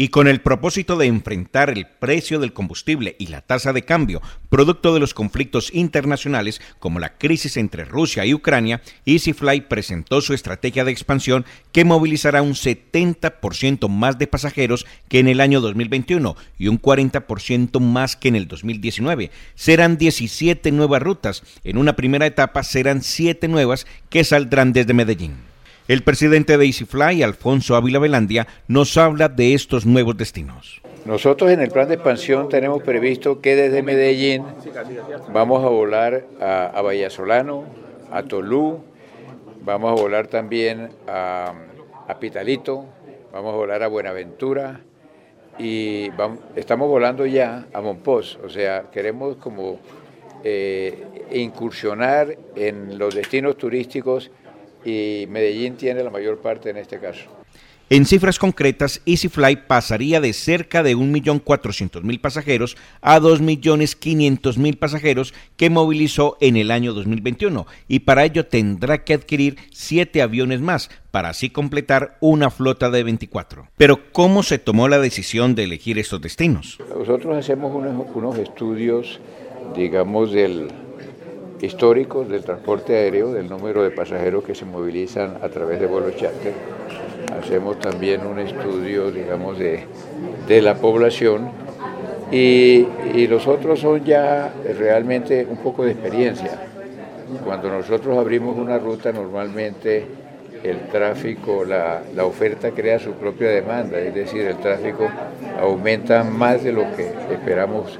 Y con el propósito de enfrentar el precio del combustible y la tasa de cambio, producto de los conflictos internacionales como la crisis entre Rusia y Ucrania, EasyFly presentó su estrategia de expansión que movilizará un 70% más de pasajeros que en el año 2021 y un 40% más que en el 2019. Serán 17 nuevas rutas. En una primera etapa serán 7 nuevas que saldrán desde Medellín. El presidente de EasyFly, Alfonso Ávila Velandia, nos habla de estos nuevos destinos. Nosotros en el plan de expansión tenemos previsto que desde Medellín vamos a volar a, a Vallasolano, a Tolú, vamos a volar también a, Pitalito, vamos a volar a Buenaventura y estamos volando ya a Monpós, o sea, queremos como eh, incursionar en los destinos turísticos y Medellín tiene la mayor parte en este caso. En cifras concretas, EasyFly pasaría de cerca de 1.400.000 pasajeros a 2.500.000 pasajeros que movilizó en el año 2021 y para ello tendrá que adquirir siete aviones más para así completar una flota de 24. Pero ¿cómo se tomó la decisión de elegir estos destinos? Nosotros hacemos unos, unos estudios, digamos, del, históricos del transporte aéreo, del número de pasajeros que se movilizan a través de vuelos charter. Hacemos también un estudio, digamos, de, la población y, los otros son ya realmente un poco de experiencia. Cuando nosotros abrimos una ruta, normalmente el tráfico, la, la, oferta crea su propia demanda, es decir, el tráfico aumenta más de lo que esperamos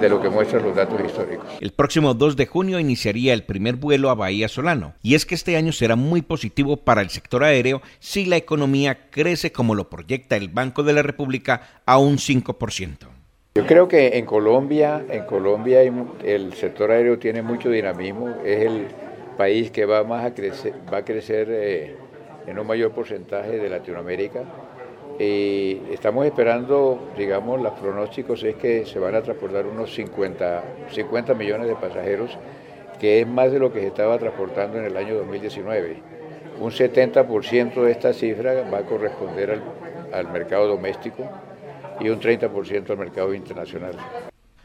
de lo que muestran los datos históricos. El próximo 2 de junio iniciaría el primer vuelo a Bahía Solano, y es que este año será muy positivo para el sector aéreo si la economía crece como lo proyecta el Banco de la República a un 5%. Yo creo que en Colombia, en Colombia el sector aéreo tiene mucho dinamismo, es el país que va más a crecer, va a crecer eh, en un mayor porcentaje de Latinoamérica. Y estamos esperando, digamos, los pronósticos es que se van a transportar unos 50, 50 millones de pasajeros, que es más de lo que se estaba transportando en el año 2019. Un 70% de esta cifra va a corresponder al, al mercado doméstico y un 30% al mercado internacional.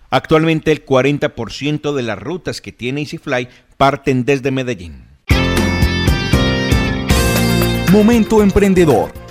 Actualmente el 40% de las rutas que tiene EasyFly parten desde Medellín. Momento emprendedor